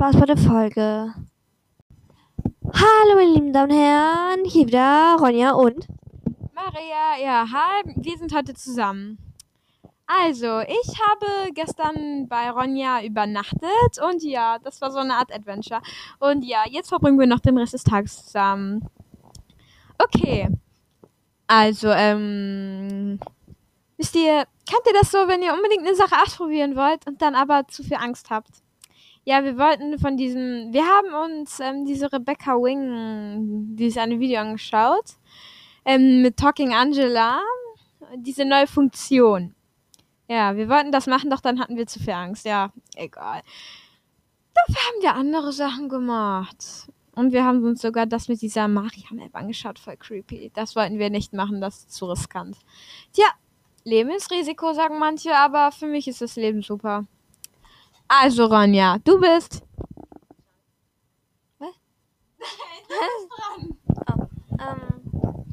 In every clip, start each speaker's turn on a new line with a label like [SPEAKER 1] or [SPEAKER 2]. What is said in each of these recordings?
[SPEAKER 1] Spaß bei der Folge. Hallo, meine lieben Damen und Herren, hier wieder Ronja und
[SPEAKER 2] Maria, ja, hi, wir sind heute zusammen. Also, ich habe gestern bei Ronja übernachtet und ja, das war so eine Art Adventure. Und ja, jetzt verbringen wir noch den Rest des Tages zusammen. Okay. Also, ähm, wisst ihr, kennt ihr das so, wenn ihr unbedingt eine Sache ausprobieren wollt und dann aber zu viel Angst habt? Ja, wir wollten von diesem, wir haben uns ähm, diese Rebecca Wing, dieses eine Video angeschaut, ähm, mit Talking Angela, diese neue Funktion. Ja, wir wollten das machen, doch dann hatten wir zu viel Angst. Ja, egal. Dafür haben wir andere Sachen gemacht. Und wir haben uns sogar das mit dieser Mariam-App angeschaut. Voll creepy. Das wollten wir nicht machen, das ist zu riskant. Tja, Leben ist Risiko, sagen manche, aber für mich ist das Leben super. Also, Ronja, du bist.
[SPEAKER 1] Was? ähm,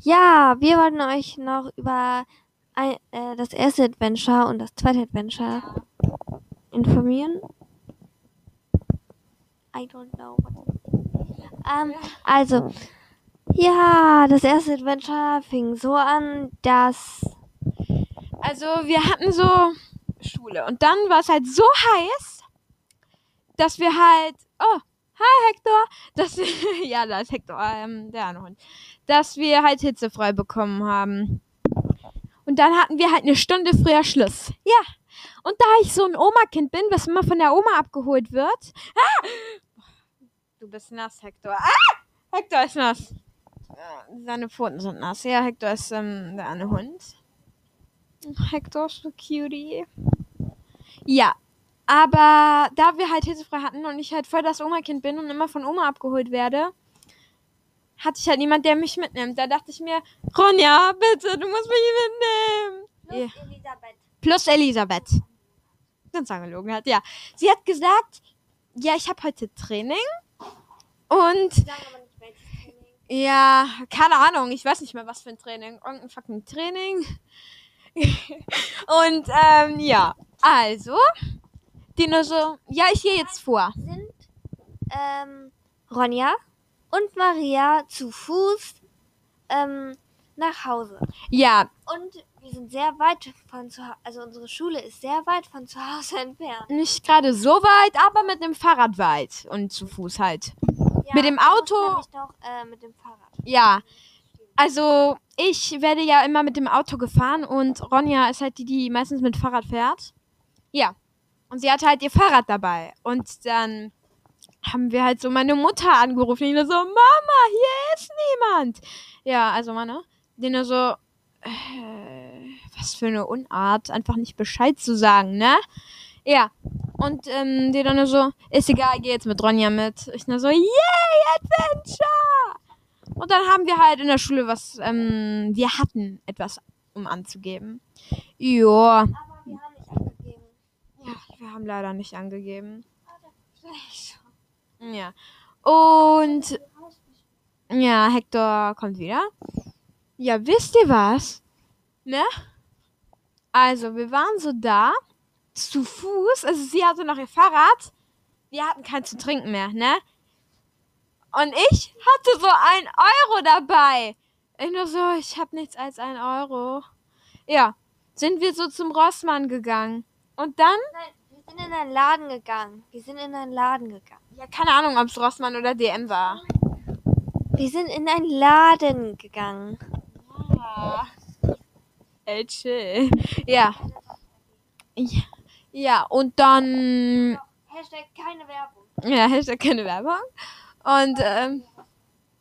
[SPEAKER 1] ja, wir wollten euch noch über ein, äh, das erste Adventure und das zweite Adventure informieren. I don't know. Ähm, also, ja, das erste Adventure fing so an, dass.
[SPEAKER 2] Also, wir hatten so Schule und dann war es halt so heiß, dass wir halt. Oh, hi Hector! Dass wir, ja, da ist Hector, ähm, der andere Hund. Dass wir halt hitzefrei bekommen haben. Und dann hatten wir halt eine Stunde früher Schluss. Ja. Und da ich so ein Oma-Kind bin, was immer von der Oma abgeholt wird. Ah! Du bist nass, Hector. Ah! Hector ist nass. Seine Pfoten sind nass. Ja, Hector ist ähm, der eine Hund. Hector ist so cutie. Ja. Aber da wir halt hitzefrei hatten und ich halt voll das Oma-Kind bin und immer von Oma abgeholt werde, hatte ich halt niemand, der mich mitnimmt. Da dachte ich mir, Ronja, bitte, du musst mich mitnehmen.
[SPEAKER 1] Plus
[SPEAKER 2] Ja.
[SPEAKER 1] Elisabeth.
[SPEAKER 2] Plus Elisabeth. Ganz angelogen hat, ja. Sie hat gesagt, ja, ich habe heute Training. Und
[SPEAKER 1] Training.
[SPEAKER 2] ja, keine Ahnung, ich weiß nicht mehr, was für ein Training. Irgendein fucking Training. Und ähm, ja, also, die nur so, ja, ich gehe jetzt vor.
[SPEAKER 1] Sind ähm, Ronja und Maria zu Fuß ähm, nach Hause.
[SPEAKER 2] Ja,
[SPEAKER 1] Und wir sind sehr weit von zu Hause, also unsere Schule ist sehr weit von zu Hause entfernt.
[SPEAKER 2] nicht gerade so weit, aber mit dem Fahrrad weit und zu Fuß halt.
[SPEAKER 1] Ja,
[SPEAKER 2] Mit dem Auto-
[SPEAKER 1] Doch, äh, mit dem Fahrrad.
[SPEAKER 2] Ja, also ich werde ja immer mit dem Auto gefahren und Ronja ist halt die, die meistens mit Fahrrad fährt. Ja. Und sie hatte halt ihr Fahrrad dabei. Und dann haben wir halt so meine Mutter angerufen. Die nur so, Mama, hier ist niemand. Ja, also meine, die nur so, äh, was für eine Unart, einfach nicht Bescheid zu sagen, ne? Ja. Und ähm, die dann nur so, ist egal, geh jetzt mit Ronja mit. Ich nur so, yay, Adventure! Und dann haben wir halt in der Schule was, ähm, wir hatten etwas, um anzugeben. Ja.
[SPEAKER 1] Aber wir haben nicht angegeben.
[SPEAKER 2] Ja, wir haben leider nicht angegeben.
[SPEAKER 1] Vielleicht.
[SPEAKER 2] Ja. Und ja, Hector kommt wieder. Ja, wisst ihr was? Ne? Also, wir waren so da, zu Fuß. Also, sie hatte noch ihr Fahrrad. Wir hatten kein zu trinken mehr, ne? Und ich hatte so ein Euro dabei. Ich nur so, ich hab nichts als ein Euro. Ja, sind wir so zum Rossmann gegangen. Und dann
[SPEAKER 1] Nein, wir sind in einen Laden gegangen. Wir sind in einen Laden gegangen.
[SPEAKER 2] Ja, keine Ahnung, ob es Rossmann oder DM war.
[SPEAKER 1] Wir sind in einen Laden gegangen.
[SPEAKER 2] Ja. Ey, chill. Ja. ja. Ja, und dann.
[SPEAKER 1] Hashtag keine Werbung.
[SPEAKER 2] Ja, Hashtag keine Werbung. Und, ähm.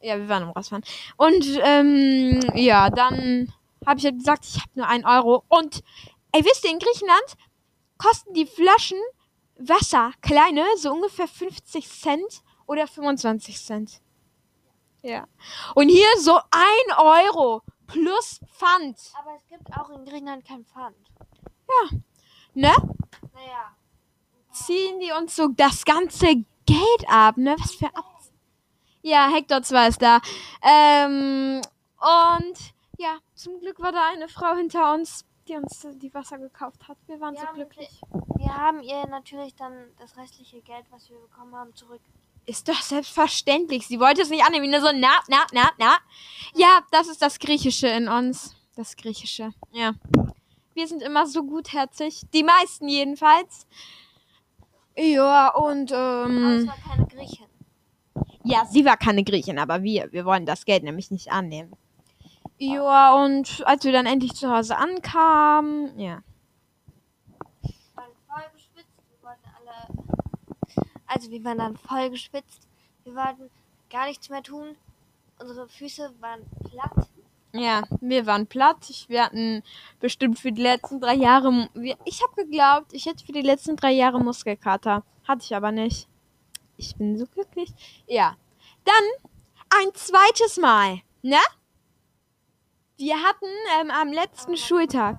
[SPEAKER 2] Ja, wir waren im Rossmann. Und, ähm, ja, dann habe ich halt gesagt, ich habe nur einen Euro. Und, ey, wisst ihr, in Griechenland kosten die Flaschen Wasser, kleine, so ungefähr 50 Cent oder 25 Cent. Ja. Und hier so ein Euro plus Pfand.
[SPEAKER 1] Aber es gibt auch in Griechenland kein Pfand.
[SPEAKER 2] Ne?
[SPEAKER 1] Naja.
[SPEAKER 2] Ziehen die uns so das ganze Geld ab, ne? Was für ab. Ja, Hector 2 ist da. Ähm, und ja, zum Glück war da eine Frau hinter uns, die uns die Wasser gekauft hat. Wir waren
[SPEAKER 1] Wir
[SPEAKER 2] so
[SPEAKER 1] haben
[SPEAKER 2] glücklich.
[SPEAKER 1] Wir wir haben ihr natürlich dann das restliche Geld, was wir bekommen haben, zurück.
[SPEAKER 2] Ist doch selbstverständlich. Sie wollte es nicht annehmen. Nur so, na, na, na, na. Ja, das ist das Griechische in uns. Das Griechische, ja. Wir sind immer so gutherzig. Die meisten jedenfalls. Ja, und,
[SPEAKER 1] Aber es
[SPEAKER 2] ähm,
[SPEAKER 1] war keine Griechin.
[SPEAKER 2] ja, sie war keine Griechin, aber wir, wir wollen das Geld nämlich nicht annehmen. Ja, und als wir dann endlich zu Hause ankamen, ja.
[SPEAKER 1] Wir waren voll geschwitzt. Wir wollten alle. Also, wir waren dann voll geschwitzt. Wir wollten gar nichts mehr tun. Unsere Füße waren platt.
[SPEAKER 2] Ja, wir waren platt. Ich, wir hatten bestimmt für die letzten drei Jahre. Ich habe geglaubt, ich hätte für die letzten drei Jahre Muskelkater. Hatte ich aber nicht. Ich bin so glücklich. Ja. Dann ein zweites Mal, ne? Wir hatten ähm, am letzten Schultag.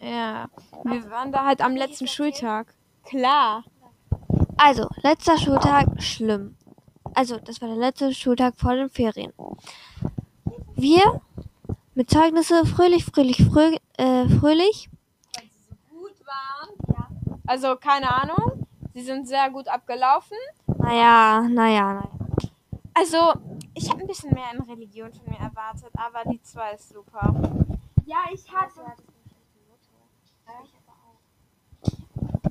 [SPEAKER 2] Ja, wir waren da halt am letzten Schultag. Klar.
[SPEAKER 1] Also, letzter Schultag, schlimm. Also, das war der letzte Schultag vor den Ferien. Wir mit Zeugnisse fröhlich, fröhlich, fröhlich, äh, fröhlich.
[SPEAKER 2] Weil sie so gut waren. Also, keine Ahnung. Sie sind sehr gut abgelaufen.
[SPEAKER 1] Naja, naja, naja.
[SPEAKER 2] Also, ich habe ein bisschen mehr in Religion von mir erwartet, aber die zwei ist super. Ja, ich hatte.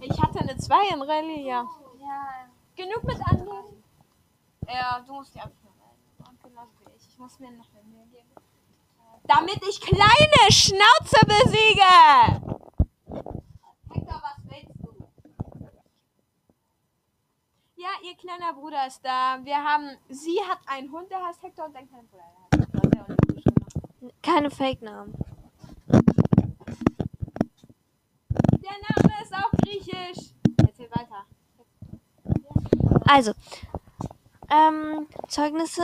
[SPEAKER 2] Ich hatte eine 2 in Rallye, ja.
[SPEAKER 1] Ja,
[SPEAKER 2] Genug mit Andi. Ja, du musst die einfach. Und genauso wie ich. Ich muss mir noch eine Mühe geben. Damit ich kleine Schnauze besiege! Hector, was willst du? Ja, ihr kleiner Bruder ist da. Wir haben. Sie hat einen Hund, der heißt Hector und dein kleiner Bruder, der heißt Hector. Sehr untypisch gemacht.
[SPEAKER 1] keine Fake-Namen.
[SPEAKER 2] Der Name ist auch griechisch. Erzähl weiter.
[SPEAKER 1] Also, ähm, Zeugnisse.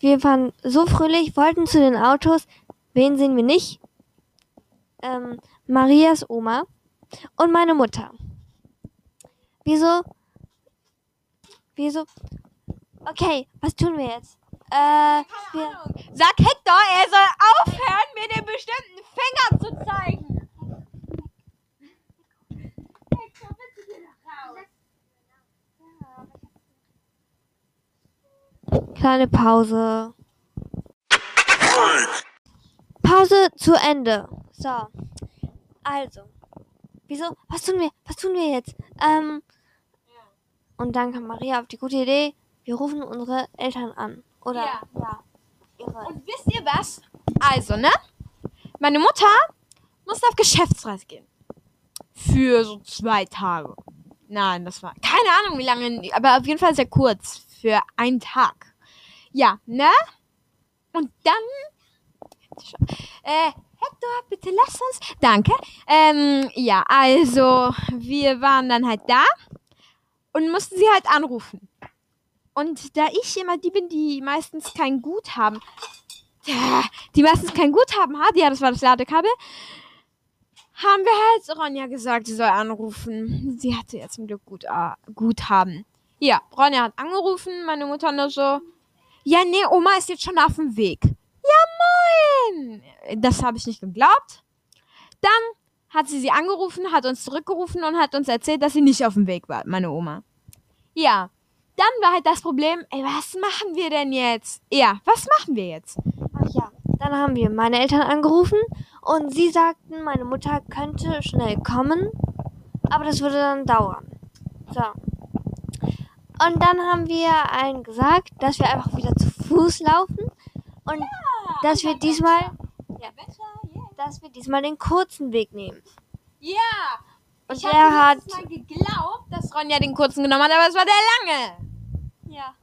[SPEAKER 1] Wir waren so fröhlich, wollten zu den Autos. Wen sehen wir nicht? Ähm, Marias Oma und meine Mutter. Wieso? Wieso? Okay, was tun wir jetzt? Äh, wir,
[SPEAKER 2] Sag Hector, er soll aufhören, mir den bestimmten Finger zu zeigen. Hector, bitte geh doch raus.
[SPEAKER 1] kleine Pause. Pause zu Ende. So. Also. Wieso? Was tun wir? Was tun wir jetzt? Ähm. Und dann kam Maria auf die gute Idee, wir rufen unsere Eltern an. Oder?
[SPEAKER 2] Ja.
[SPEAKER 1] ja ihre.
[SPEAKER 2] Und wisst ihr was? Also, ne? Meine Mutter musste auf Geschäftsreise gehen. Für so zwei Tage. Nein, das war keine Ahnung wie lange, aber auf jeden Fall sehr kurz. Für einen Tag. Ja, ne? Und dann. Äh, Hector, bitte lass uns. Danke. Ähm, ja, also, wir waren dann halt da und mussten sie halt anrufen. Und da ich immer die bin, die meistens kein Guthaben, die meistens kein Guthaben hat, ja, das war das Ladekabel, haben wir halt Ronja gesagt, sie soll anrufen. Sie hatte ja zum Glück gut, äh, Guthaben. Ja, Ronja hat angerufen, meine Mutter nur so, ja, nee, Oma ist jetzt schon auf dem Weg. Ja, moin! Das habe ich nicht geglaubt. Dann hat sie sie angerufen, hat uns zurückgerufen und hat uns erzählt, dass sie nicht auf dem Weg war, meine Oma. Ja, dann war halt das Problem, ey, was machen wir denn jetzt? Ja, was machen wir jetzt?
[SPEAKER 1] Ach ja. Dann haben wir meine Eltern angerufen und sie sagten, meine Mutter könnte schnell kommen, aber das würde dann dauern. So. Und dann haben wir allen gesagt, dass wir einfach wieder zu Fuß laufen und dass wir diesmal,
[SPEAKER 2] Ja,
[SPEAKER 1] dass wir diesmal den kurzen Weg nehmen.
[SPEAKER 2] Ja!
[SPEAKER 1] Und
[SPEAKER 2] ich
[SPEAKER 1] der hat,
[SPEAKER 2] letztes Mal geglaubt, dass Ronja den kurzen genommen hat, aber es war der lange. Ja.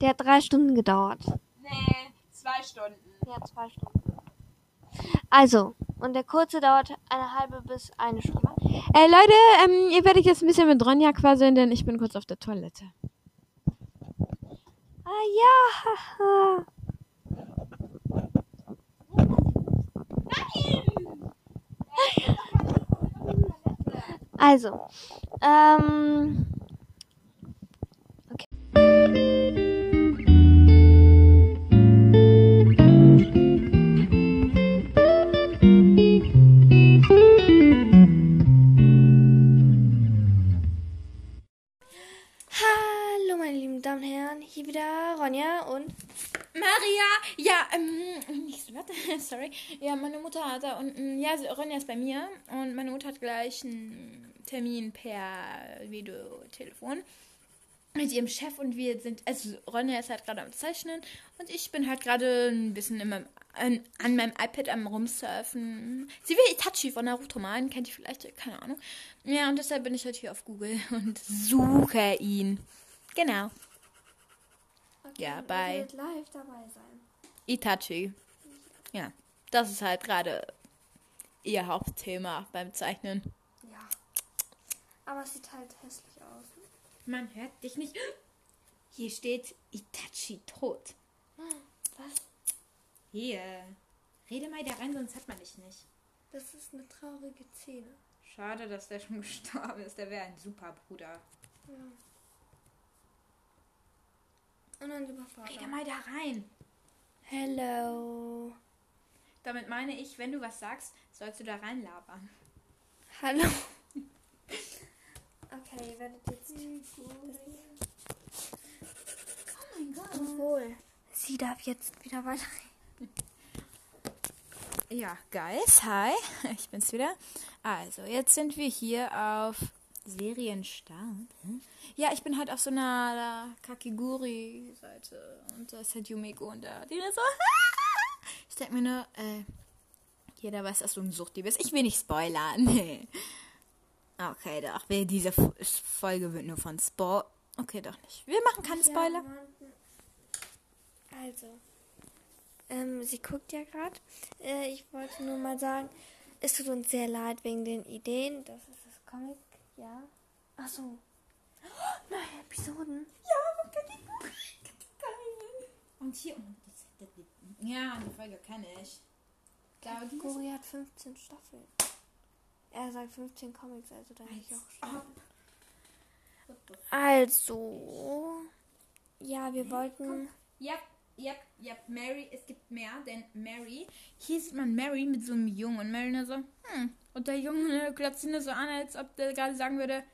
[SPEAKER 1] der hat drei Stunden gedauert.
[SPEAKER 2] Nee, zwei Stunden.
[SPEAKER 1] Ja, zwei Stunden. Also, und der kurze dauert eine halbe bis eine Stunde.
[SPEAKER 2] Äh, Leute, ähm, ihr werdet jetzt ein bisschen mit Ronja quasseln, denn ich bin kurz auf der Toilette.
[SPEAKER 1] Ah ja, haha. Also, ähm.
[SPEAKER 3] Okay.
[SPEAKER 1] Hallo, meine lieben Damen und Herren, hier wieder Ronja und
[SPEAKER 3] Maria, ja, ähm, nächste Wort, sorry. Ja, meine Mutter hat da unten, ja, also Ronja ist bei mir und meine Mutter hat gleich ein Termin per Videotelefon mit ihrem Chef und wir sind, also Ronja ist halt gerade am Zeichnen und ich bin halt gerade ein bisschen in meinem, an, an meinem iPad am rumsurfen. Sie will Itachi von Naruto malen, kennt ihr vielleicht, keine Ahnung. Ja, und deshalb bin ich halt hier auf Google und suche ihn. Genau.
[SPEAKER 1] Okay,
[SPEAKER 3] Ja, bei-
[SPEAKER 1] live dabei sein.
[SPEAKER 3] Itachi. Ja, das ist halt gerade ihr Hauptthema beim Zeichnen.
[SPEAKER 1] Ja. Aber es sieht halt hässlich aus.
[SPEAKER 3] Man hört dich nicht. Hier steht Itachi tot.
[SPEAKER 1] Was?
[SPEAKER 3] Hier. Rede mal da rein, sonst hat man dich nicht.
[SPEAKER 1] Das ist eine traurige Szene.
[SPEAKER 3] Schade, dass der schon gestorben ist. Der wäre ein super Bruder.
[SPEAKER 1] Und dann lieber Vater.
[SPEAKER 3] Rede mal da rein.
[SPEAKER 1] Hello.
[SPEAKER 3] Damit meine ich, wenn du was sagst, sollst du da reinlabern.
[SPEAKER 1] Hallo. Okay, ihr werdet jetzt.
[SPEAKER 3] Oh mein Gott.
[SPEAKER 1] Obwohl. Sie darf jetzt wieder weiterreden.
[SPEAKER 3] Ja, Guys, hi, ich bin's wieder. Also, jetzt sind wir hier auf Serienstart. Hm? Ja, ich bin halt auf so einer Kakiguri-Seite und da ist halt Yumiko und da, die so. Ich denke mir nur, äh, jeder weiß, dass du ein Suchti bist. Ich will nicht spoilern. Nee. Okay, doch. Diese Folge wird nur von Spoil. Okay, doch nicht. Wir machen keine Spoiler.
[SPEAKER 1] Also. Ähm, sie guckt ja gerade. Äh, ich wollte nur mal sagen, es tut uns sehr leid wegen den Ideen. Das ist das Comic, ja. Ach so. Oh, neue Episoden.
[SPEAKER 3] Ja. Geil. Und hier. das- das- Ja, die Folge kenne ich. Ist
[SPEAKER 1] Guri hat 15 Staffeln. Er sagt 15 Comics, also da ich auch schon. Also. Ja, wir wollten.
[SPEAKER 3] Ja, ja, ja, Mary, es gibt mehr, denn Mary, hier sieht man Mary mit so einem Jungen und Mary nur so, hm. Und der Junge klopft sie nur so an, als ob der gerade sagen würde,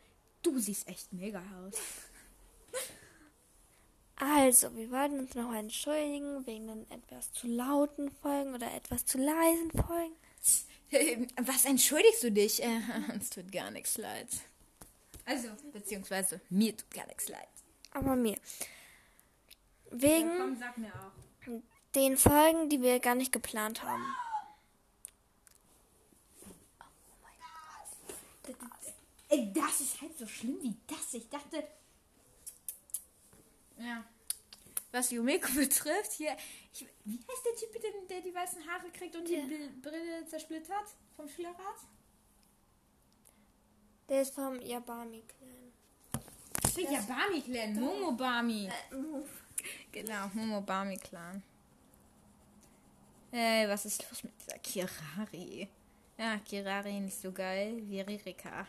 [SPEAKER 3] du siehst echt mega aus.
[SPEAKER 1] Also, wir wollten uns noch entschuldigen wegen den etwas zu lauten Folgen oder etwas zu leisen Folgen.
[SPEAKER 3] Was entschuldigst du dich? Äh, uns tut gar nichts leid. Also, beziehungsweise mir tut gar nichts leid.
[SPEAKER 1] Aber mir. Wegen
[SPEAKER 3] Komm, sag mir auch.
[SPEAKER 1] den Folgen, die wir gar nicht geplant haben.
[SPEAKER 3] Ey, das ist halt so schlimm wie das. Ich dachte. Ja. Was Yumeko betrifft, hier. Ich, wie heißt der Typ, der, der die weißen Haare kriegt und die
[SPEAKER 1] Ja.
[SPEAKER 3] Bl- Brille zersplittert? Vom Schülerrat?
[SPEAKER 1] Der ist vom Yabami-Clan.
[SPEAKER 3] Der Yabami-Clan. Momobami. Genau, Momobami-Clan. Ey, was ist los mit dieser Kirari? Ja, Kirari nicht so geil wie Ririka.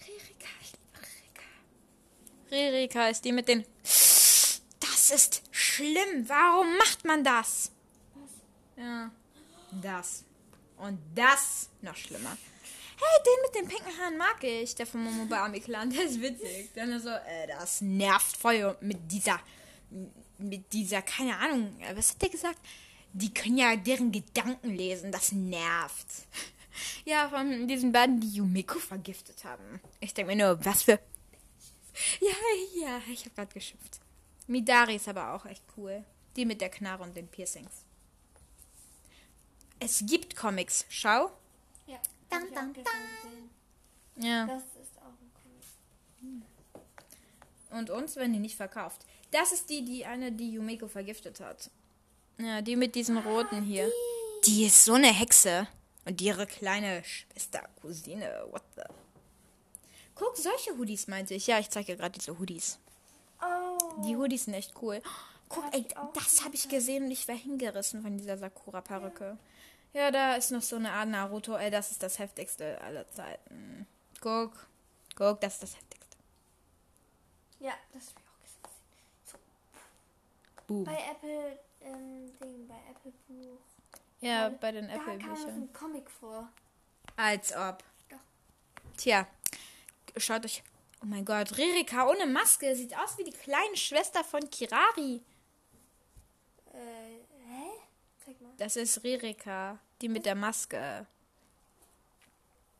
[SPEAKER 3] Ririka, ich liebe Ririka. Ririka ist die mit den... Das ist schlimm. Warum macht man das? Ja, das. Und das noch schlimmer. Hey, den mit den pinken Haaren mag ich, der vom Momobami Clan, der ist witzig. Dann so, äh, das nervt voll mit dieser, mit dieser, keine Ahnung, was hat der gesagt? Die können ja deren Gedanken lesen, das nervt. Ja, von diesen beiden, die Yumiko vergiftet haben. Ich denke mir nur, was für... Ja, ja, ich habe gerade geschimpft. Midari ist aber auch echt cool. Die mit der Knarre und den Piercings. Es gibt Comics, schau.
[SPEAKER 1] Ja. Auch gestern gesehen.
[SPEAKER 3] Ja.
[SPEAKER 1] Das ist auch ein Comic.
[SPEAKER 3] Und uns werden die nicht verkauft. Das ist die, die eine, die Yumeko vergiftet hat. Ja, die mit diesem roten hier. Die ist so eine Hexe. Und ihre kleine Schwester, Cousine, what the. Guck, solche Hoodies meinte ich. Ja, ich zeige dir gerade diese Hoodies. Die Hoodies sind echt cool. Guck, ey, das habe ich gesehen und ich war hingerissen von dieser Sakura-Perücke. Ja, da ist noch so eine Art Naruto. Ey, das ist das heftigste aller Zeiten. Guck, guck, das ist das heftigste.
[SPEAKER 1] Ja, das habe ich auch gesehen.
[SPEAKER 3] Boom.
[SPEAKER 1] Bei Apple, ähm, Ding, bei Apple Buch.
[SPEAKER 3] Ja,
[SPEAKER 1] Weil
[SPEAKER 3] bei den
[SPEAKER 1] Da kam es
[SPEAKER 3] Apple-Büchern.
[SPEAKER 1] ein Comic vor.
[SPEAKER 3] Als ob.
[SPEAKER 1] Doch.
[SPEAKER 3] Tja, schaut euch. Oh mein Gott, Ririka ohne Maske sieht aus wie die kleine Schwester von Kirari.
[SPEAKER 1] Äh, hä? Zeig mal.
[SPEAKER 3] Das ist Ririka, die mit der Maske.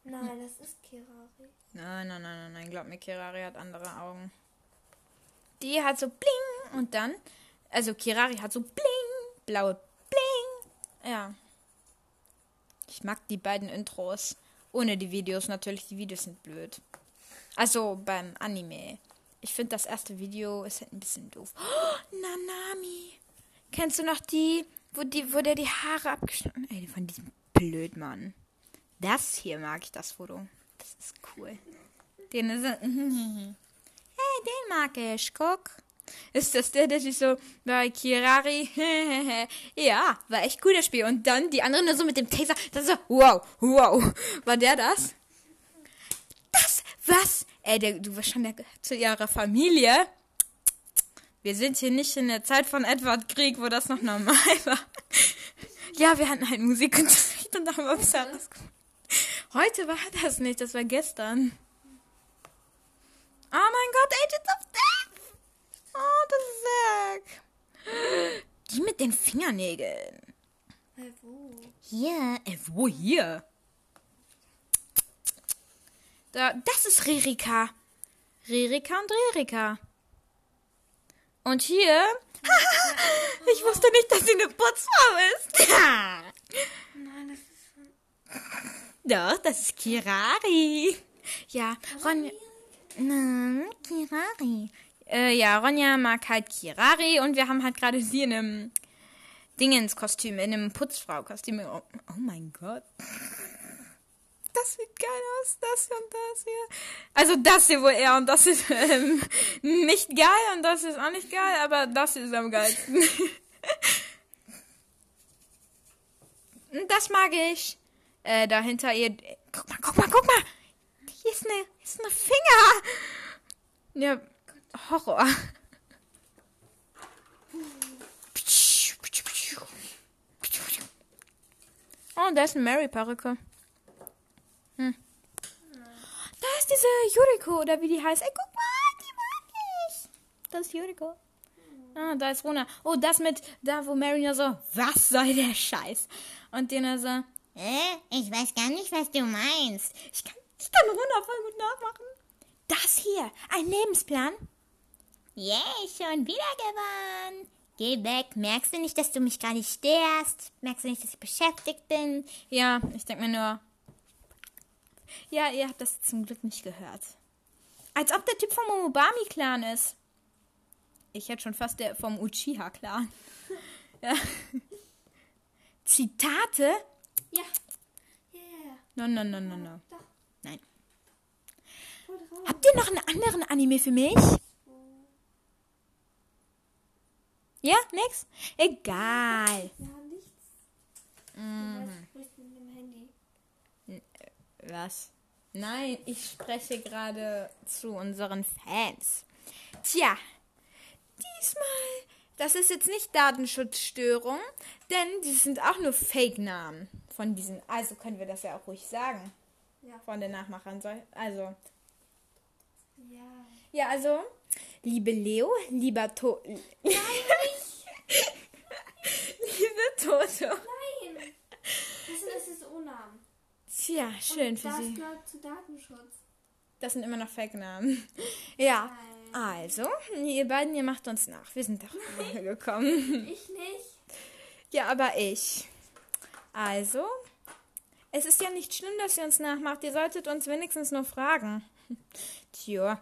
[SPEAKER 1] Nein, das ist Kirari.
[SPEAKER 3] Nein, nein, nein, nein, nein, glaub mir, Kirari hat andere Augen. Die hat so bling und dann, also Kirari hat so bling, blaue bling. Ja. Ich mag die beiden Intros. Ohne die Videos natürlich, die Videos sind blöd. Also beim Anime. Ich finde das erste Video ist halt ein bisschen doof. Oh, Nanami. Kennst du noch die, wo die, wo der die Haare abgeschnitten? Ey, von diesem Blödmann. Das hier mag ich das Foto. Das ist cool. Den ist hey, den mag ich, guck. Ist das der, der sich so bei Kirari? ja, war echt cool, das Spiel. Und dann die andere nur so mit dem Taser. Das ist so, wow, wow. War der das? Das, was? Ey, der, du warst schon der, zu ihrer Familie. Wir sind hier nicht in der Zeit von Edward Krieg, wo das noch normal war. ja, wir hatten halt Musikunterricht und da haben anderes gemacht. Heute war das nicht, das war gestern. Oh mein Gott, Agents of Death! Oh, das ist weg. Die mit den Fingernägeln.
[SPEAKER 1] Wo?
[SPEAKER 3] Hier. Äh, wo hier? Da, das ist Ririka. Ririka und Ririka. Und hier. ich wusste nicht, dass sie eine Putzfrau ist.
[SPEAKER 1] Nein, das ist.
[SPEAKER 3] Doch, das ist Kirari. Ja, Ronja. Na, Kirari. Äh, ja, Ronja mag halt Kirari und wir haben halt gerade sie in einem Dingenskostüm, in einem Putzfrau-Kostüm. Oh, oh mein Gott. Das sieht geil aus, das hier und das hier. Also das hier wohl eher und das ist ähm, nicht geil und das ist auch nicht geil, aber das ist am geilsten. das mag ich. Äh, dahinter ihr. Guck mal, guck mal, guck mal! Hier ist eine, ist eine Finger! Ja, Horror. Oh, da ist eine Mary-Perücke. Da ist diese Yuriko, oder wie die heißt. Ey, guck mal, die mag ich. Das ist Yuriko. Ah, da ist Rona. Oh, das mit, da wo Mary nur so, was soll der Scheiß? Und die nur so,
[SPEAKER 4] Äh, ich weiß gar nicht, was du meinst.
[SPEAKER 3] ich kann, ich kann Rona voll gut nachmachen. Das hier, ein Lebensplan.
[SPEAKER 4] Yay, schon wieder gewonnen. Geh weg. Merkst du nicht, dass du mich gerade störst? Merkst du nicht, dass ich beschäftigt bin?
[SPEAKER 3] Ja, ich denke mir nur. Ja, ihr habt das zum Glück nicht gehört. Als ob der Typ vom Omobami-Clan ist. Ich hätte schon fast der vom Uchiha-Clan. ja. Zitate?
[SPEAKER 1] Ja. Yeah.
[SPEAKER 3] No, no, no, no, no.
[SPEAKER 1] Doch.
[SPEAKER 3] Nein. Habt ihr noch einen anderen Anime für mich? Ja, nix? Egal.
[SPEAKER 1] Ja, nichts.
[SPEAKER 3] Mhm.
[SPEAKER 1] Du sprichst mit dem Handy.
[SPEAKER 3] Was? Nein, ich spreche gerade zu unseren Fans. Tja, diesmal, das ist jetzt nicht Datenschutzstörung, denn die sind auch nur Fake-Namen von diesen. Also können wir das ja auch ruhig sagen.
[SPEAKER 1] Ja.
[SPEAKER 3] Von den Nachmachern. Also,
[SPEAKER 1] Ja.
[SPEAKER 3] ja, also, liebe Leo, lieber To. Liebe Toto.
[SPEAKER 1] Nein! Das sind das ist O-Namen.
[SPEAKER 3] Tja, schön
[SPEAKER 1] Und
[SPEAKER 3] für
[SPEAKER 1] das
[SPEAKER 3] Sie.
[SPEAKER 1] gehört zu Datenschutz.
[SPEAKER 3] Das sind immer noch Fake-Namen. Ja, also, ihr beiden, ihr macht uns nach. Wir sind doch gekommen.
[SPEAKER 1] Ich nicht.
[SPEAKER 3] Ja, aber ich. Also, es ist ja nicht schlimm, dass ihr uns nachmacht. Ihr solltet uns wenigstens nur fragen. Tja.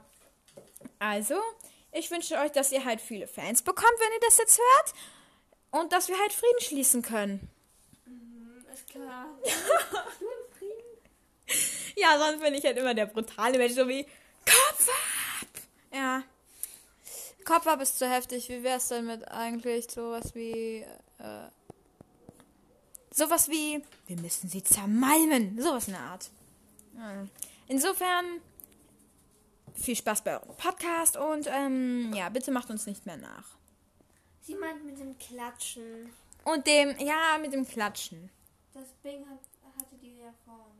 [SPEAKER 3] Also, ich wünsche euch, dass ihr halt viele Fans bekommt, wenn ihr das jetzt hört. Und dass wir halt Frieden schließen können.
[SPEAKER 1] Mhm, ist klar.
[SPEAKER 3] Ja, sonst bin ich halt immer der brutale Mensch, so wie Kopf ab! Ja. Kopf ab ist zu heftig. Wie wär's denn mit eigentlich sowas wie. Äh, sowas wie. Wir müssen sie zermalmen. Sowas in der Art. Insofern. Viel Spaß bei eurem Podcast und ähm, ja, bitte macht uns nicht mehr nach.
[SPEAKER 1] Sie meint mit dem Klatschen.
[SPEAKER 3] Und dem, ja, mit dem Klatschen.
[SPEAKER 1] Das Bing hat,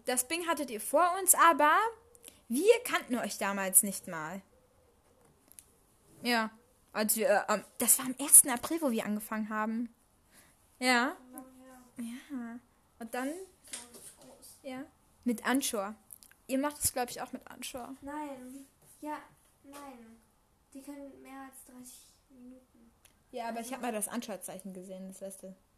[SPEAKER 3] Das Bing hattet ihr vor uns, aber wir kannten euch damals nicht mal. Ja, als wir, äh, am- das war am 1. April, wo wir angefangen haben. Ja, Ja. Und dann. Ja. Mit Anschor. Ihr macht es, glaube ich, auch mit Anschor.
[SPEAKER 1] Nein. Ja, nein. Die können mehr als 30 Minuten.
[SPEAKER 3] Ja, aber ich habe mal das Anschaurzeichen gesehen, das letzte.
[SPEAKER 1] Ah, okay.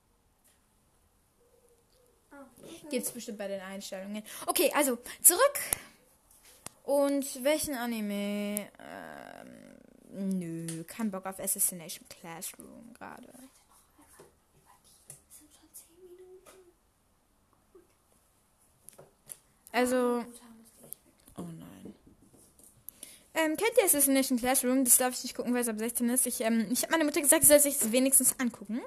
[SPEAKER 3] Gibt es bestimmt bei den Einstellungen. Okay, also zurück. Und welchen Anime? Ähm, nö, kein Bock auf Assassination Classroom gerade.
[SPEAKER 1] Es sind schon 10 Minuten.
[SPEAKER 3] Also,
[SPEAKER 1] es
[SPEAKER 3] oh nein. Ähm, kennt ihr Assassination Classroom? Das darf ich nicht gucken, weil es ab 16 ist. Ich, ähm, ich habe meiner Mutter gesagt, sie soll sich das wenigstens angucken.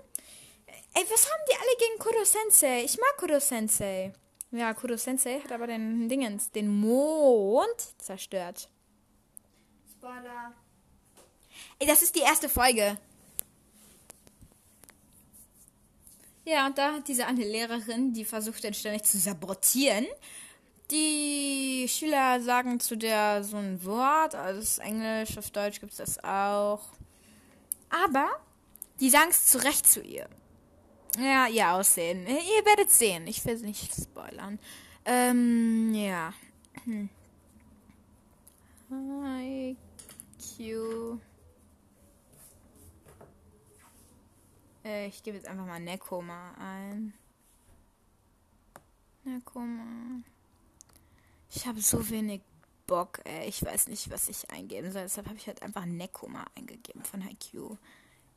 [SPEAKER 3] Ey, was haben die alle gegen Kuro Sensei? Ich mag Kuro Sensei. Ja, Kuro Sensei hat aber den Dingens, den Mond zerstört.
[SPEAKER 1] Spoiler.
[SPEAKER 3] Ey, das ist die erste Folge. Ja, und da hat diese eine Lehrerin, die versucht dann ständig zu sabotieren. Die Schüler sagen zu der so ein Wort, also es ist Englisch, auf Deutsch gibt es das auch. Aber die sagen es zu Recht zu ihr. Ja, ihr Aussehen. Ihr werdet sehen. Ich will nicht spoilern. Ähm, ja. Hm. Hi, Q. Äh, ich gebe jetzt einfach mal Nekoma ein. Nekoma. Ich habe so wenig Bock, ey. Ich weiß nicht, was ich eingeben soll. Deshalb habe ich halt einfach Nekoma eingegeben von HiQ.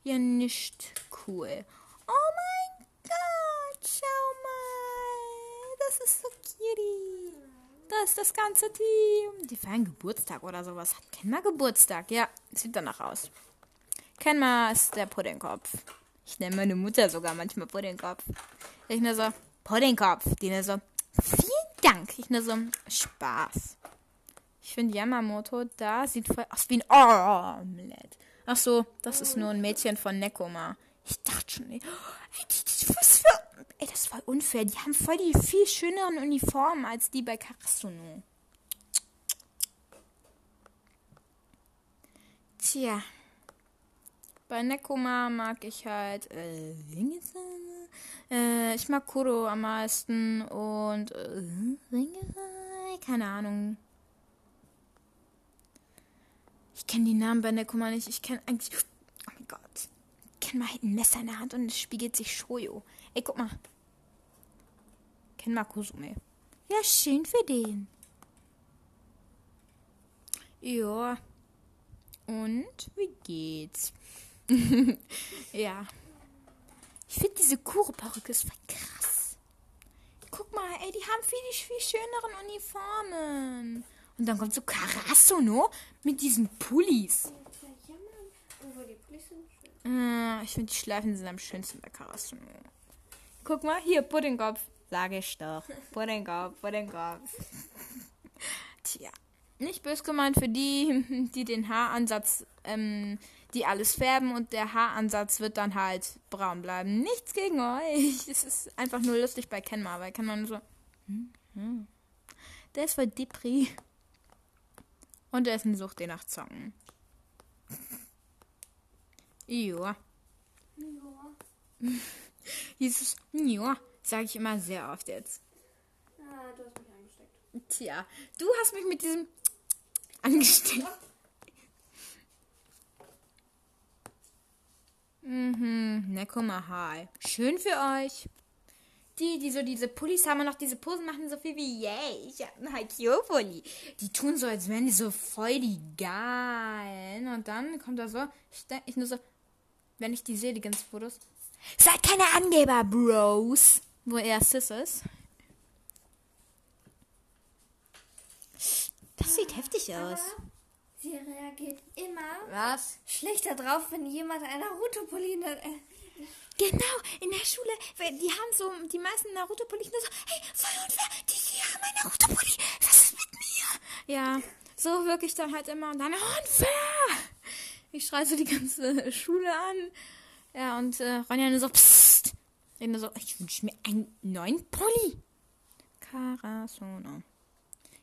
[SPEAKER 3] Ja, nicht cool. Oh mein Gott, schau mal. Das ist so cutie. Das ist das ganze Team. Die feiern Geburtstag oder sowas. Hat Kenma Geburtstag? Ja, sieht danach aus. Kenma ist der Puddingkopf. Ich nenne meine Mutter sogar manchmal Puddingkopf. Ich nur so, Puddingkopf. Die nur so, vielen Dank. Ich nur so, Spaß. Ich finde Yamamoto da sieht voll aus wie ein Omelette. Ach so, das ist nur ein Mädchen von Nekoma. Ich dachte schon, ey, die, ey, das ist voll unfair. Die haben voll die viel schöneren Uniformen als die bei Karasuno. Tja. Bei Nekoma mag ich halt, äh, äh, ich mag Kuro am meisten und, äh, keine Ahnung. Ich kenne die Namen bei Nekoma nicht. Ich kenne eigentlich, oh mein Gott. Ich kenne mal halt ein Messer in der Hand und es spiegelt sich Shoyo. Ey, guck mal. Kenn mal Kusume. Ja, schön für den. Ja. Und wie geht's? ja. Ich finde diese Kuro-Perücke ist voll krass. Guck mal, ey, die haben viel, viel schöneren Uniformen. Und dann kommt so Karasuno mit diesen Pullis. Äh, ich finde, die Schleifen sind am schönsten bei Karasuno. Guck mal, hier, Puddingkopf. Sag ich doch. Puddingkopf, Puddingkopf. Tja. Nicht bös gemeint für die, die den Haaransatz, ähm, die alles färben und der Haaransatz wird dann halt braun bleiben. Nichts gegen euch. Es ist einfach nur lustig bei Kenma, weil Kenma nur so. Hm, hm. Der ist voll Depri. Und er ist eine Sucht, nach Zocken. Joa.
[SPEAKER 1] Ja.
[SPEAKER 3] Dieses Joa sage ich immer sehr oft jetzt.
[SPEAKER 1] Ah, du hast mich angesteckt.
[SPEAKER 3] Tja, du hast mich mit diesem angesteckt. Mhm, Nekoma Hi. Schön für euch. Die, die so diese Pullis haben und noch diese Posen machen, so viel wie, yay, ich hab einen Haikyuu-Pulli. Die tun so, als wären die so voll die geilen. Und dann kommt da so, ich, denk, ich nur so, wenn ich die sehe, die ganzen Fotos. Seid keine Angeber, Bros. Wo er Sis ist. Das sieht heftig aus.
[SPEAKER 1] Sie reagiert immer
[SPEAKER 3] Was?
[SPEAKER 1] schlechter drauf, wenn jemand eine Naruto-Pulli in der- äh,
[SPEAKER 3] Genau, in der Schule, die haben so, die meisten Naruto-Pullis nur so, hey, voll unfair, die, die haben ein Naruto-Pulli, was ist mit mir? Ja, so wirklich dann halt immer und dann, unfair! Ich schreie so die ganze Schule an. Ja, und äh, Ronja nur so, psst. Nur so, ich wünsche mir einen neuen Pulli. Karasono.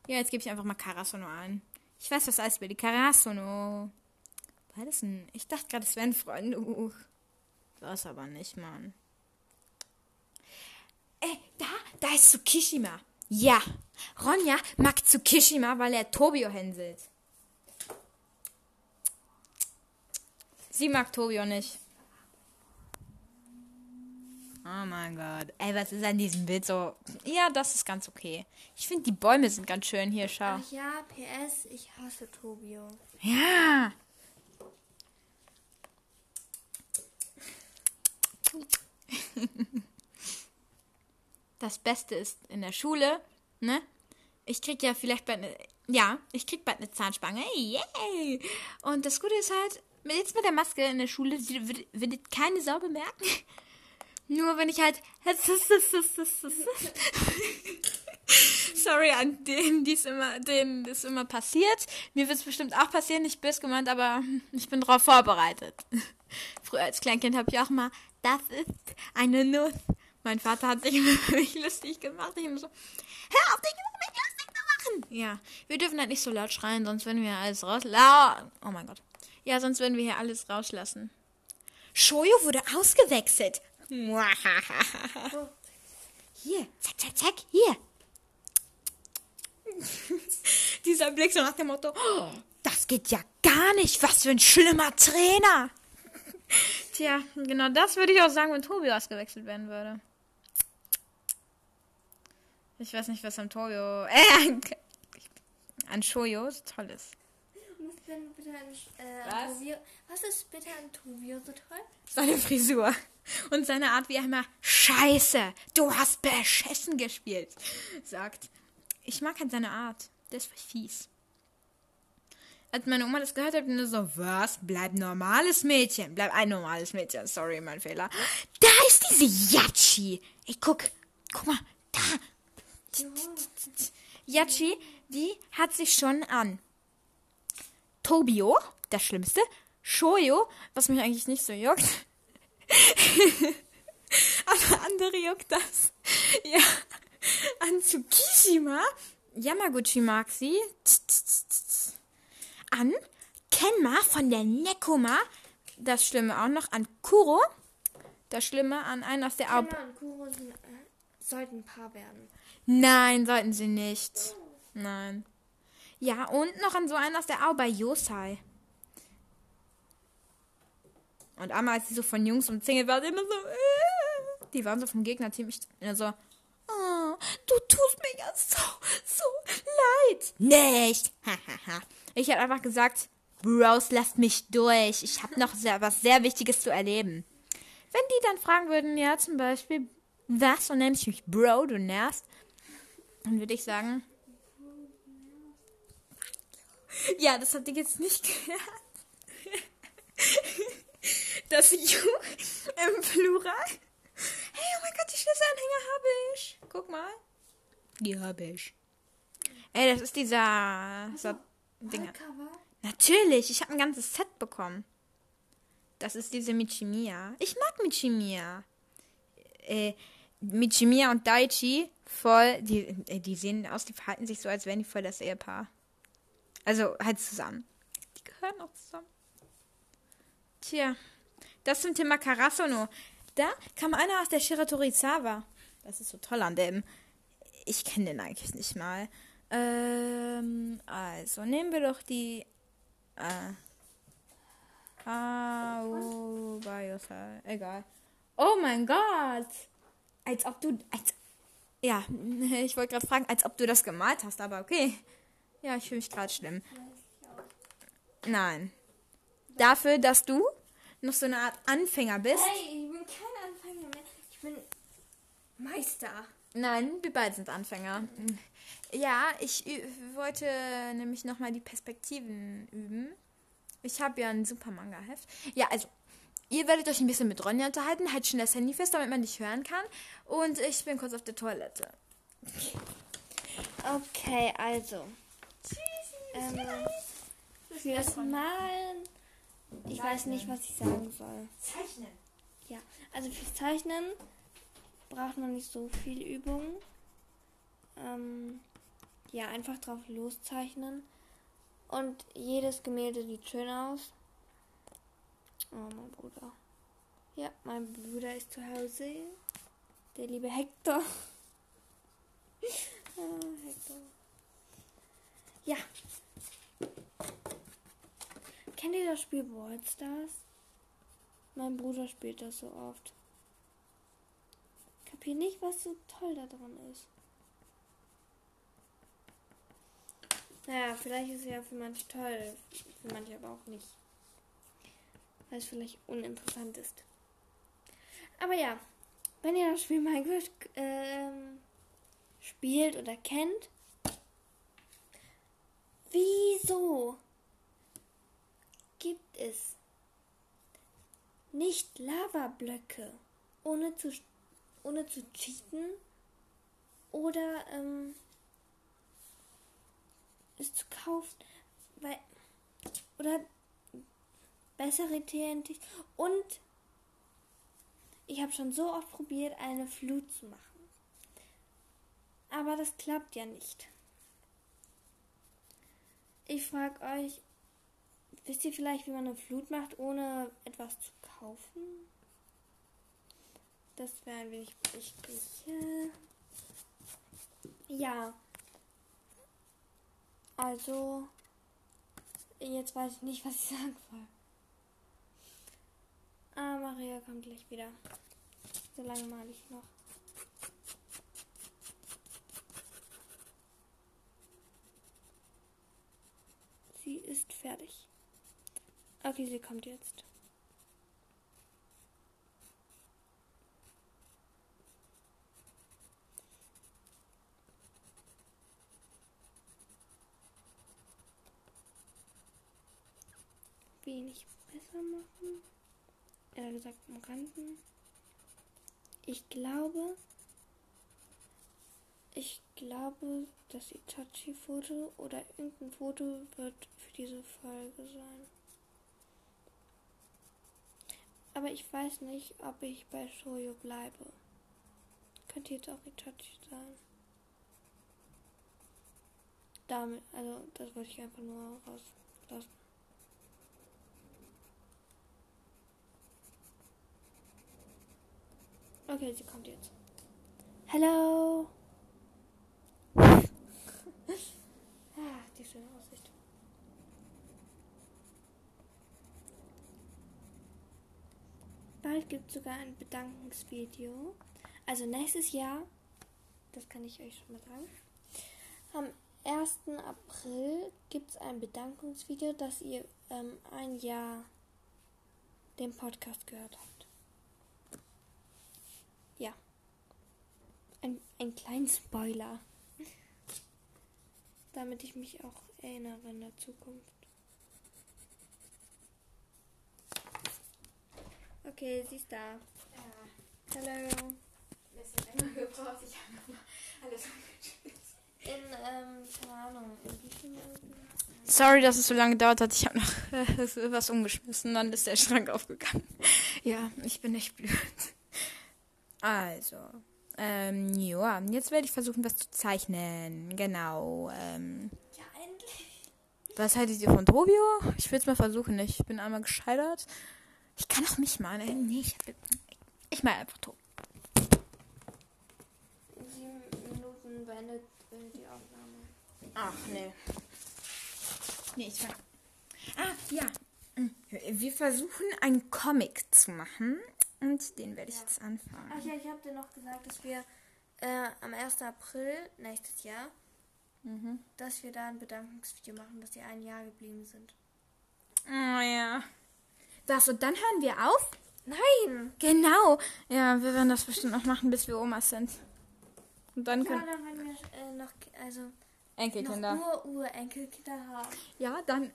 [SPEAKER 3] Ja, jetzt gebe ich einfach mal Karasono ein. Ich weiß, was heißt bei die Karasono. War das ein, ich dachte gerade, es wäre ein Freund. Uh. Das aber nicht, Mann. da ist Tsukishima. Ja, Ronja mag Tsukishima, weil er Tobio hänselt. Sie mag Tobio nicht. Oh mein Gott. Ey, was ist an diesem Bild so? Ja, das ist ganz okay. Ich finde, die Bäume sind ganz schön hier, schau.
[SPEAKER 1] Ach ja, PS, ich hasse Tobio.
[SPEAKER 3] Ja. Das Beste ist in der Schule, ne? Ich krieg ja vielleicht bald ne, ja, ich krieg bald eine Zahnspange. Yay! Und das Gute ist halt, jetzt mit der Maske in der Schule die wird, wird keine Sau bemerken. Nur wenn ich halt Sorry an denen, die es immer, denen das immer passiert. Mir wird es bestimmt auch passieren, nicht böse gemeint, aber ich bin darauf vorbereitet. Früher als Kleinkind habe ich auch mal, das ist eine Nuss. Mein Vater hat sich über lustig gemacht. Ich immer so, hör auf, dich über mich lustig zu machen. Ja, wir dürfen halt nicht so laut schreien, sonst würden wir alles raus... La oh mein Gott. Ja, sonst würden wir hier alles rauslassen. Shoyo wurde ausgewechselt. Hier, zack, zack, zack, hier. Dieser Blick so nach dem Motto, oh, das geht ja gar nicht, was für ein schlimmer Trainer. Tja, genau das würde ich auch sagen, wenn Tobi ausgewechselt werden würde. Ich weiß nicht, was am Toyo, äh, an Shoyo so toll ist.
[SPEAKER 1] Was, denn bitte an, äh,
[SPEAKER 3] Was?
[SPEAKER 1] an Tobio, was ist bitte an Tobio so toll?
[SPEAKER 3] Seine Frisur und seine Art, wie er immer Scheiße, du hast beschissen gespielt, sagt. Ich mag halt seine Art. Der ist fies. Als meine Oma das gehört hat, bin ich so, was? Bleib normales Mädchen. Bleib ein normales Mädchen. Sorry, mein Fehler. Da ist diese Yachi. Ey, guck. Guck mal. Da. Yachi, die hat sich schon an. Tobio, das Schlimmste. Shoyo, was mich eigentlich nicht so juckt. Aber andere juckt das. Ja. An Tsukishima. Yamaguchi mag sie. An Kenma von der Nekoma. Das Schlimme auch noch an Kuro. Das Schlimme an einen aus der Aub.
[SPEAKER 1] Kenna und Kuro sind, äh, sollten ein Paar werden.
[SPEAKER 3] Nein, sollten sie nicht. Nein. Ja, und noch an so einen aus der Au bei Yosai. Und einmal, als sie so von Jungs umzingelt war, immer so, äh, die waren so vom Gegnerteam. Ich immer so, oh, du tust mir ja so, so leid. Nicht. Ich habe einfach gesagt, Bros, lasst mich durch. Ich habe noch sehr, was sehr Wichtiges zu erleben. Wenn die dann fragen würden, ja, zum Beispiel, was, und nennst mich Bro, du nervst, dann würde ich sagen, ja, das habt ihr jetzt nicht gehört. Das Ju im Plural. Hey, oh mein Gott, die Schlüsselanhänger habe ich. Guck mal. Die habe ich. Ey, das ist dieser... So, Dinger. Natürlich, ich habe ein ganzes Set bekommen. Das ist diese Michimiya. Ich mag Michimiya. Äh, Michimiya und Daichi voll, die, äh, die sehen aus, die verhalten sich so, als wären die voll das Ehepaar. Also halt zusammen. Die gehören auch zusammen. Tja, das zum Thema Karasono. Da kam einer aus der Shiratorizawa. Das ist so toll an dem. Ich kenne den eigentlich nicht mal. Ähm, also nehmen wir doch die. Äh, Aobayosai. Egal. Oh mein Gott! Als ob du. Als, ja, ich wollte gerade fragen, als ob du das gemalt hast, aber okay. Ja, ich fühle mich gerade schlimm. Nein. Dafür, dass du noch so eine Art Anfänger bist.
[SPEAKER 1] Hey, ich bin kein Anfänger mehr. Ich bin Meister.
[SPEAKER 3] Nein, wir beide sind Anfänger. Ja, ich wollte nämlich nochmal die Perspektiven üben. Ich habe ja ein super Manga-Heft. Ja, also, ihr werdet euch ein bisschen mit Ronja unterhalten. Halt schon das Handy fest, damit man dich hören kann. Und ich bin kurz auf der Toilette.
[SPEAKER 1] Okay, also. Ähm, fürs Malen. Ich weiß nicht, was ich sagen soll.
[SPEAKER 3] Zeichnen.
[SPEAKER 1] Ja, also fürs Zeichnen braucht man nicht so viel Übung. Ähm, ja, einfach drauf loszeichnen. Und jedes Gemälde sieht schön aus. Oh, mein Bruder. Ja, mein Bruder ist zu Hause. Der liebe Hector. Ah, Hector. Ja. Kennt ihr das Spiel Ballstars? Mein Bruder spielt das so oft. Kapier nicht, was so toll da dran ist. Naja, vielleicht ist es ja für manche toll, für manche aber auch nicht. Weil es vielleicht uninteressant ist. Aber ja, wenn ihr das Spiel Minecraft ähm, spielt oder kennt, wieso gibt es nicht Lavablöcke, ohne zu, ohne zu cheaten oder ähm, es zu kaufen, weil oder bessere TNT und ich habe schon so oft probiert, eine Flut zu machen. Aber das klappt ja nicht. Ich frage euch, wisst ihr vielleicht, wie man eine Flut macht, ohne etwas zu kaufen? Das wäre ein wenig wichtig. Ja. Also, jetzt weiß ich nicht, was ich sagen soll. Ah, Maria kommt gleich wieder. So lange male ich noch. Sie ist fertig. Okay, sie kommt jetzt. Wenig besser machen. Eher gesagt umranden. Ich glaube, ich glaube, das Itachi-Foto oder irgendein Foto wird für diese Folge sein. Aber ich weiß nicht, ob ich bei Shoyo bleibe. Könnte jetzt auch Itachi sein. Damit, also das wollte ich einfach nur rauslassen. Okay, sie kommt jetzt. Hello. ah, die schöne Aussicht. Bald gibt es sogar ein Bedankungsvideo. Also nächstes Jahr, das kann ich euch schon mal sagen. Am 1. April gibt es ein Bedankungsvideo, dass ihr ähm, ein Jahr den Podcast gehört habt. Ja. Ein, ein kleinen Spoiler. Damit ich mich auch erinnere in der Zukunft. Okay, sie ist da. Hallo.
[SPEAKER 3] Bisschen länger gebraucht. Ich habe nochmal alles
[SPEAKER 1] In, ähm, keine Ahnung, in wie vielen Minuten?
[SPEAKER 3] Sorry, dass es so lange gedauert hat. Ich habe noch äh, was umgeschmissen. Dann ist der Schrank aufgegangen. Ja, ich bin echt blöd. Also, ähm, ja, jetzt werde ich versuchen, was zu zeichnen. Genau. Ähm,
[SPEAKER 1] Ja, endlich.
[SPEAKER 3] was haltet ihr von Tobio? Ich will es mal versuchen. Ich bin einmal gescheitert. Ich kann auch mich malen. Nee, ich, ich mal einfach.
[SPEAKER 1] In sieben Minuten beendet äh, die Aufnahme.
[SPEAKER 3] Ach, nee. Nee, ich war. Ah, ja. Hm. Wir versuchen, einen Comic zu machen. Und den werde ich
[SPEAKER 1] Ja.
[SPEAKER 3] jetzt anfangen.
[SPEAKER 1] Ach ja, ich habe dir noch gesagt, dass wir äh, am 1. April nächstes Jahr,
[SPEAKER 3] Mhm.
[SPEAKER 1] dass wir da ein Bedankungsvideo machen, dass die ein Jahr geblieben sind.
[SPEAKER 3] Oh ja. Was, und dann hören wir auf?
[SPEAKER 1] Nein!
[SPEAKER 3] Genau. Ja, wir werden das bestimmt noch machen, bis wir Omas sind. Und dann
[SPEAKER 1] Ja,
[SPEAKER 3] können
[SPEAKER 1] dann werden wir äh, noch, also
[SPEAKER 3] Enkelkinder.
[SPEAKER 1] noch Ur-Urenkelkinder haben.
[SPEAKER 3] Ja, dann.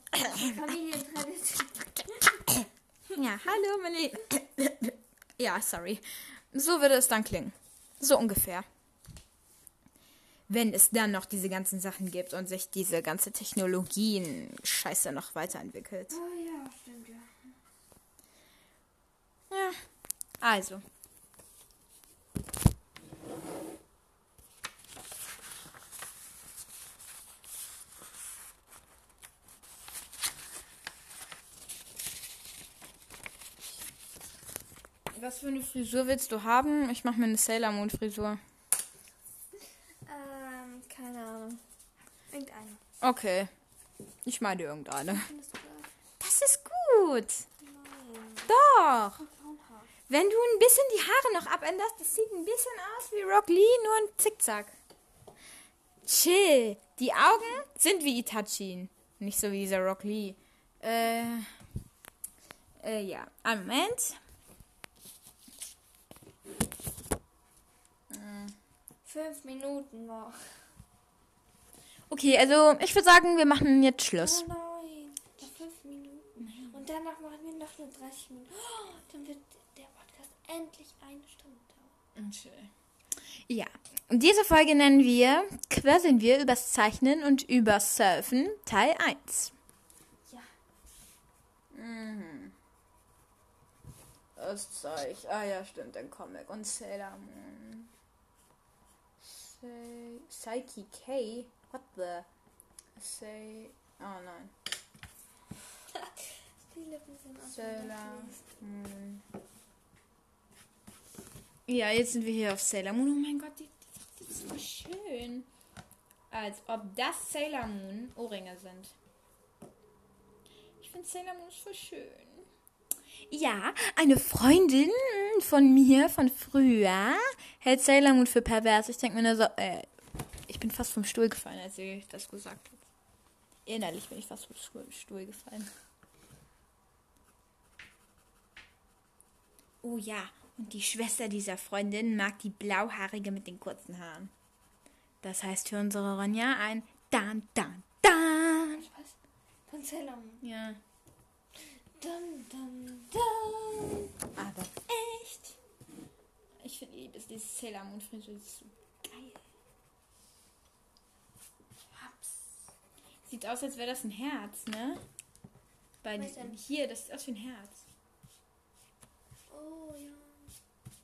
[SPEAKER 1] Familientradition.
[SPEAKER 3] Ja, hallo, meine. Ja, sorry. So würde es dann klingen. So ungefähr. Wenn es dann noch diese ganzen Sachen gibt und sich diese ganze Technologien-Scheiße noch weiterentwickelt.
[SPEAKER 1] Oh ja, stimmt ja.
[SPEAKER 3] Also. Was für eine Frisur willst du haben? Ich mache mir eine Sailor Moon Frisur.
[SPEAKER 1] Äh, Irgendeine.
[SPEAKER 3] Okay. Ich meine irgendeine.
[SPEAKER 1] Das
[SPEAKER 3] ist gut.
[SPEAKER 1] Nein.
[SPEAKER 3] Doch. Wenn du ein bisschen die Haare noch abänderst, das sieht ein bisschen aus wie Rock Lee, nur ein Zickzack. Chill. Die Augen sind wie Itachi. Nicht so wie dieser Rock Lee. Äh, äh, ja. Einen Moment.
[SPEAKER 1] Fünf Minuten noch.
[SPEAKER 3] Okay, also ich würde sagen, wir machen jetzt Schluss.
[SPEAKER 1] Oh nein. Noch fünf Minuten. Und danach machen wir noch nur 30 Minuten. Oh, dann wird der Podcast endlich eine Stunde dauern.
[SPEAKER 3] Ja. Und diese Folge nennen wir Quasseln wir übers Zeichnen und übers Surfen Teil 1.
[SPEAKER 1] Ja.
[SPEAKER 3] Das Zeug. Ah ja, stimmt, ein Comic. Und Sailor Moon. Say, Psyche K? What the? Say. Oh nein.
[SPEAKER 1] Die Lippen sind
[SPEAKER 3] Moon. Ja, jetzt sind wir hier auf Sailor Moon. Oh mein Gott, die, die, die ist so schön. Als ob das Sailor Moon Ohrringe sind. Ich finde Sailor Moon voll schön. Ja, eine Freundin von mir von früher hält Sailor Moon für pervers. Ich denke mir nur so, äh, ich bin fast vom Stuhl gefallen, als sie das gesagt hat. Innerlich bin ich fast vom Stuhl gefallen. Oh ja, und die Schwester dieser Freundin mag die blauhaarige mit den kurzen Haaren. Das heißt für unsere Ronja ein Dan, Dan, Dan.
[SPEAKER 1] Was? Von Sailor.
[SPEAKER 3] Ja,
[SPEAKER 1] Dun, dun, dun.
[SPEAKER 3] aber echt. Ich finde liebe es, diese Sailor Moon Frisur ist so geil.
[SPEAKER 1] Hab's.
[SPEAKER 3] Sieht aus, als wäre das ein Herz, ne? Bei hier, das sieht aus wie ein Herz.
[SPEAKER 1] Oh ja.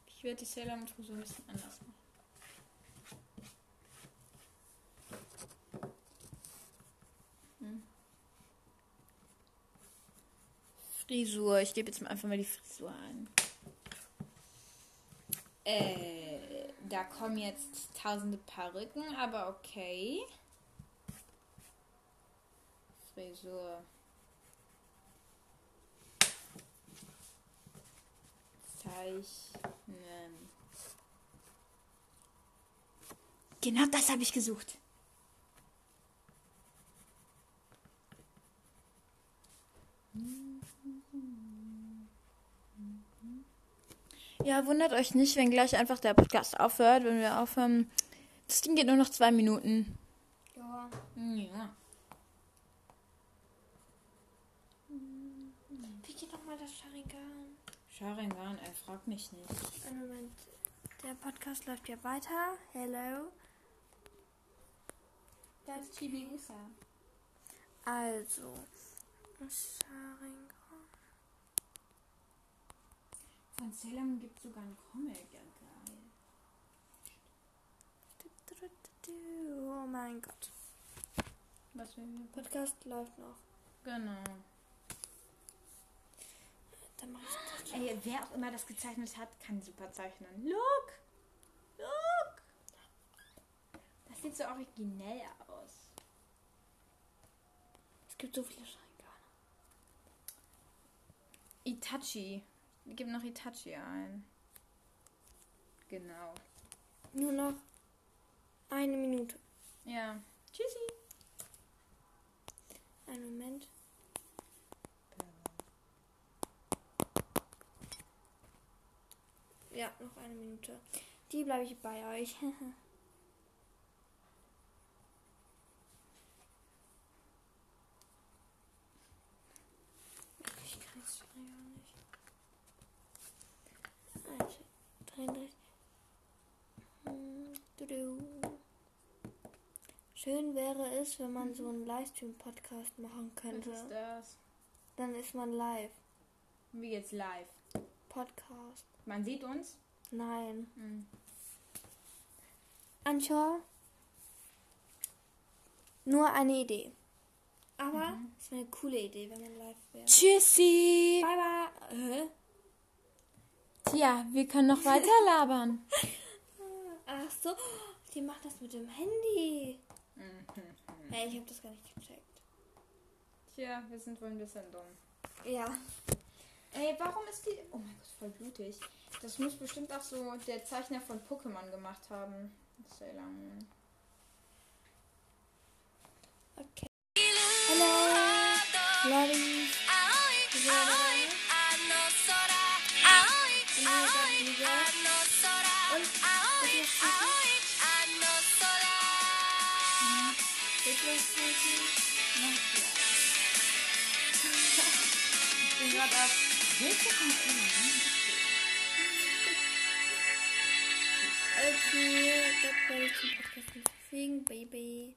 [SPEAKER 3] Ich werde die Sailor Moon Frisur ein bisschen anders machen. Hm. Frisur. Ich gebe jetzt einfach mal die Frisur ein. Äh, da kommen jetzt tausende Perücken, aber okay. Frisur. Zeichnen. Genau das habe ich gesucht. Ja, wundert euch nicht, wenn gleich einfach der Podcast aufhört, wenn wir aufhören. Das Ding geht nur noch zwei Minuten.
[SPEAKER 1] Ja.
[SPEAKER 3] Ja.
[SPEAKER 1] Wie geht nochmal das Sharingan?
[SPEAKER 3] Er fragt mich nicht.
[SPEAKER 1] Einen Moment. Der Podcast läuft ja weiter. Hello.
[SPEAKER 3] Das Chibiusa.
[SPEAKER 1] Also. Sharingan.
[SPEAKER 3] Von Sailor Moon gibt es sogar einen Comic. Ja, geil.
[SPEAKER 1] Oh mein Gott.
[SPEAKER 3] Was will wir?
[SPEAKER 1] Podcast läuft noch.
[SPEAKER 3] Genau.
[SPEAKER 1] Dann mach ich
[SPEAKER 3] Ey, wer auch immer das gezeichnet hat, kann super zeichnen. Look! Look! Das sieht so originell aus.
[SPEAKER 1] Es gibt so viele Sharingan.
[SPEAKER 3] Itachi. Gib noch Itachi ein. Genau.
[SPEAKER 1] Nur noch eine Minute.
[SPEAKER 3] Ja. Tschüssi.
[SPEAKER 1] Einen Moment. Ja, noch eine Minute. Die bleibe ich bei euch. ich krieg's schon gar nicht. Also, 33. Hm. Schön wäre es, wenn man so einen Livestream-Podcast machen
[SPEAKER 3] Was
[SPEAKER 1] könnte.
[SPEAKER 3] ist das?
[SPEAKER 1] Dann ist man live.
[SPEAKER 3] Wie jetzt live.
[SPEAKER 1] Podcast.
[SPEAKER 3] Man sieht uns.
[SPEAKER 1] Nein.
[SPEAKER 3] Hm.
[SPEAKER 1] Anchor. Nur eine Idee. Aber es wäre eine coole Idee, wenn man live wäre.
[SPEAKER 3] Tschüssi.
[SPEAKER 1] Bye bye. Hä?
[SPEAKER 3] Tja, wir können noch weiter labern.
[SPEAKER 1] Ach so. Die macht das mit dem Handy.
[SPEAKER 3] Mhm.
[SPEAKER 1] Hä, Ey, ich habe das gar nicht gecheckt.
[SPEAKER 3] Tja, wir sind wohl ein bisschen dumm.
[SPEAKER 1] Ja.
[SPEAKER 3] Ey, warum ist die. Oh mein Gott, voll blutig. Das muss bestimmt auch so der Zeichner von Pokémon gemacht haben. Sailor Moon.
[SPEAKER 1] Okay. Hallo. Lobby.
[SPEAKER 3] Ich bin gerade auf.
[SPEAKER 1] Okay, das werde ich zum Podcast Baby.